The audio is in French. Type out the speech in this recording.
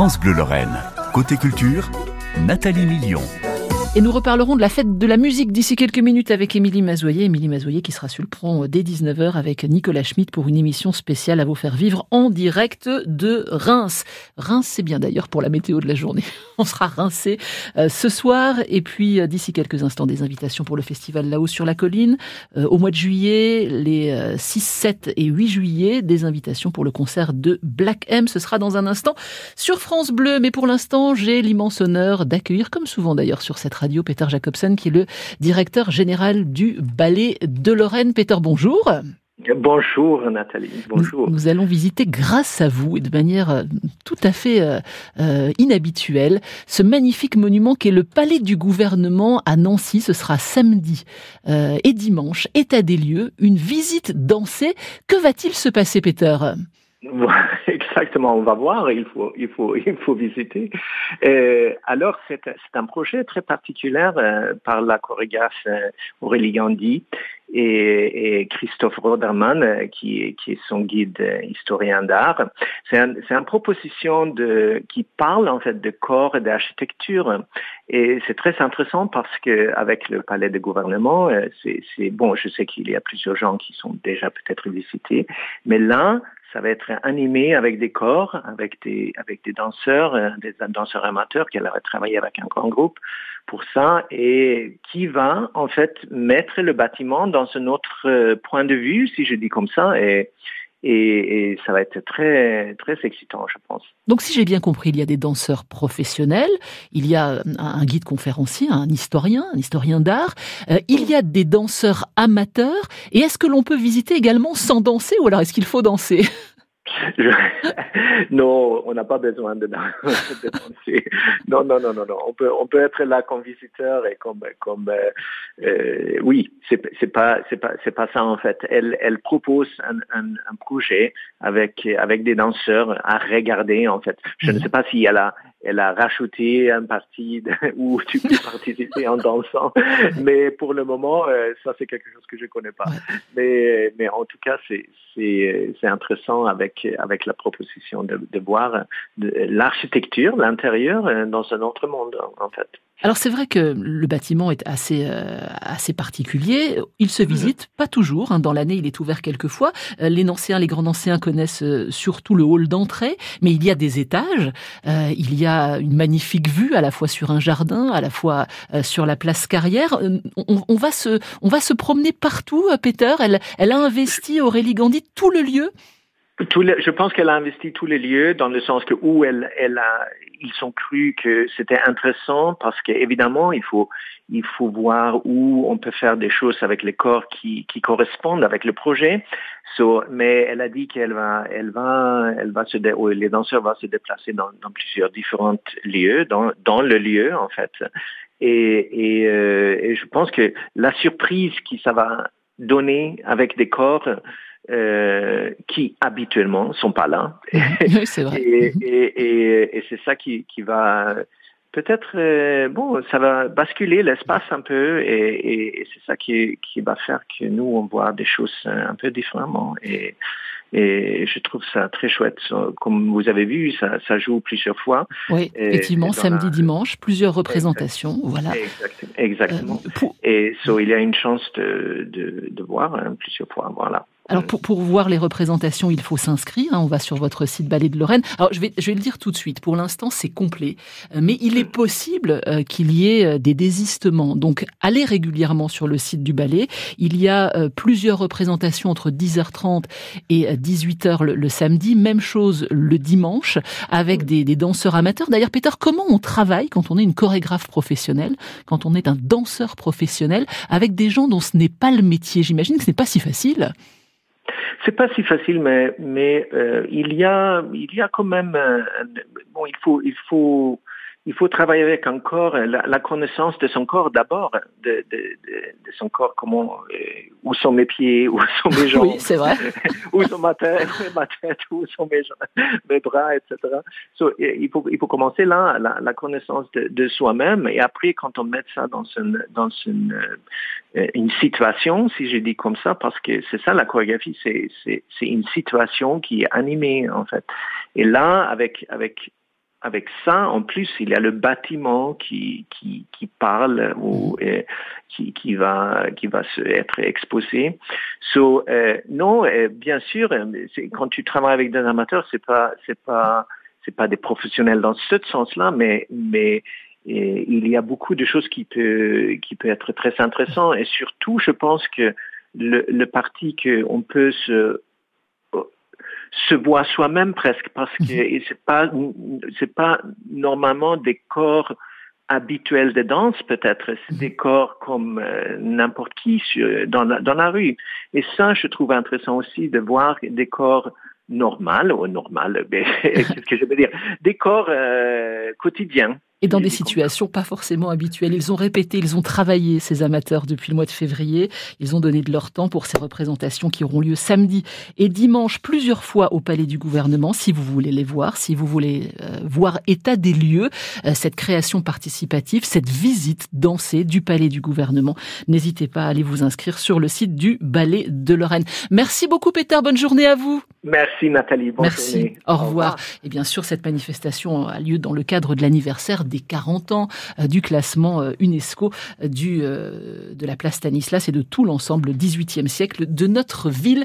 France Bleu Lorraine. Côté culture, Nathalie Million. Et nous reparlerons de la fête de la musique d'ici quelques minutes avec Émilie Mazoyer. Émilie Mazoyer qui sera sur le prompt dès 19h avec Nicolas Schmitt pour une émission spéciale à vous faire vivre en direct de Reims. Reims, c'est bien d'ailleurs pour la météo de la journée. On sera rincé euh, ce soir. Et puis, euh, d'ici quelques instants, des invitations pour le festival là-haut sur la colline. Euh, au mois de juillet, les 6, 7 et 8 juillet, des invitations pour le concert de Black M. Ce sera dans un instant sur France Bleu. Mais pour l'instant, j'ai l'immense honneur d'accueillir, comme souvent d'ailleurs sur cette radio Peter Jacobson, qui est le directeur général du Ballet de Lorraine. Peter, bonjour. Bonjour Nathalie, bonjour. Nous, allons visiter grâce à vous et de manière euh, tout à fait euh, euh, inhabituelle ce magnifique monument qui est le Palais du gouvernement à Nancy. Ce sera samedi et dimanche, état des lieux, une visite dansée. Que va-t-il se passer Peter? Exactement, on va voir, il faut, il faut, il faut visiter. Euh, alors, c'est un projet très particulier euh, par la chorégraphe euh, Aurélie Gandhi et, et, Christophe Roderman, euh, qui, qui est son guide historien d'art. C'est un, une proposition de, qui parle en fait de corps et d'architecture. Et c'est très intéressant parce que avec le palais de gouvernement, c'est bon, je sais qu'il y a plusieurs gens qui sont déjà peut-être visités, mais là, ça va être animé avec des corps, avec des, avec des danseurs, euh, des danseurs amateurs qui va travailler avec un grand groupe pour ça et qui va en fait mettre le bâtiment dans un autre euh, point de vue, si je dis comme ça, et, et, ça va être très très excitant, je pense. Donc, si j'ai bien compris, il y a des danseurs professionnels, il y a un guide conférencier, un historien, un historien d'art, euh, il y a des danseurs amateurs. Et est-ce que l'on peut visiter également sans danser, ou alors est-ce qu'il faut danser? non, on n'a pas besoin de, danser. Non, non, non, non, non. On peut, on peut être là comme visiteur et comme, comme, euh, euh oui, c'est, c'est pas, c'est pas, c'est pas ça en fait. Elle, elle propose un, un, un, projet avec, avec des danseurs à regarder en fait. Je ne mhm. sais pas si elle a, elle a rajouté un parti où tu peux participer en dansant, mais pour le moment, euh, ça c'est quelque chose que je connais pas. Mais, mais en tout cas, c'est, c'est, c'est intéressant avec, avec la proposition de, de voir l'architecture, l'intérieur euh, dans un autre monde en fait. Alors c'est vrai que le bâtiment est assez euh, assez particulier. Il se visite pas toujours. Hein. Dans l'année, il est ouvert quelques fois. Euh, les anciens, les grands anciens connaissent euh, surtout le hall d'entrée, mais il y a des étages. il y a une magnifique vue à la fois sur un jardin, à la fois sur la place Carrière. On, on, va se on va se promener partout. Peter, elle elle a investi Aurélie Gandhi tout le lieu? Je pense qu'elle a investi tous les lieux dans le sens que où elle, elle a, ils ont cru que c'était intéressant parce qu'évidemment il faut, il faut voir où on peut faire des choses avec les corps qui, qui correspondent avec le projet. So, mais elle a dit qu'elle va, elle va, elle va se, dé, les danseurs vont se déplacer dans, dans plusieurs différents lieux, dans, dans le lieu en fait. Et, et, euh, et je pense que la surprise qui ça va donner avec des corps euh, qui habituellement sont pas là. c'est vrai. et, et, et, c'est ça qui, qui va peut-être euh, bon, ça va basculer l'espace un peu et, et c'est ça qui, qui va faire que nous on voit des choses un peu différemment et et je trouve ça très chouette. Comme vous avez vu, ça, ça joue plusieurs fois. Oui, effectivement, samedi, dimanche, plusieurs représentations. Voilà. Exactement. Euh, et so, il y a une chance de, de, de voir hein, plusieurs fois. Voilà. Alors pour, pour voir les représentations, il faut s'inscrire. Hein, on va sur votre site Ballet de Lorraine. Alors je vais, je vais le dire tout de suite. Pour l'instant, c'est complet, euh, mais il est possible euh, qu'il y ait euh, des désistements. Donc allez régulièrement sur le site du ballet. Il y a plusieurs représentations entre 10h30 et 18h le, samedi. Même chose le dimanche avec des, des danseurs amateurs. D'ailleurs, Peter, comment on travaille quand on est une chorégraphe professionnelle, quand on est un danseur professionnel, avec des gens dont ce n'est pas le métier? J'imagine que ce n'est pas si facile. C'est pas si facile, mais mais euh, il y a il y a quand même euh, bon il faut il faut il faut travailler avec un corps, la, connaissance de son corps d'abord, de, de, de, de, son corps, comment, euh, où sont mes pieds, où sont mes jambes, oui, c'est vrai. où sont ma tête, ma tête, où sont mes, mes bras, etc. So, il faut il faut commencer là, la, la connaissance de, de soi-même, et après quand on met ça dans une dans une euh, une situation, si je dis comme ça, parce que c'est ça la chorégraphie, c'est c'est c'est une situation qui est animée en fait. Et là, avec avec avec ça, en plus, il y a le bâtiment qui, qui, qui parle ou mhm. qui, qui, va, qui va se, être exposé. So, euh, non, euh, bien sûr, quand tu travailles avec des amateurs, c'est pas, c'est pas, c'est pas des professionnels dans ce sens-là, mais, mais il y a beaucoup de choses qui peut, qui peut être très intéressant. Et surtout, je pense que le, le parti qu'on peut se se voit soi-même presque parce que mhm. c'est pas c'est pas normalement des corps habituels de danse peut-être, c'est des mhm. corps comme euh, n'importe qui dans, la, dans la rue. Et ça, je trouve intéressant aussi de voir des corps normaux, ou normal, qu'est-ce que je veux dire, des corps euh, quotidiens et dans des situations pas forcément habituelles. Ils ont répété, ils ont travaillé, ces amateurs, depuis le mois de février. Ils ont donné de leur temps pour ces représentations qui auront lieu samedi et dimanche plusieurs fois au Palais du gouvernement, si vous voulez les voir, si vous voulez euh, voir état des lieux, euh, cette création participative, cette visite dansée du Palais du gouvernement. N'hésitez pas à aller vous inscrire sur le site du Ballet de Lorraine. Merci beaucoup, Peter. Bonne journée à vous. Merci, Nathalie. Bonne Merci. Au revoir. Et bien sûr, cette manifestation a lieu dans le cadre de l'anniversaire des 40 ans euh, du classement euh, UNESCO euh, du, de la place Stanislas et de tout l'ensemble 18e siècle de notre ville.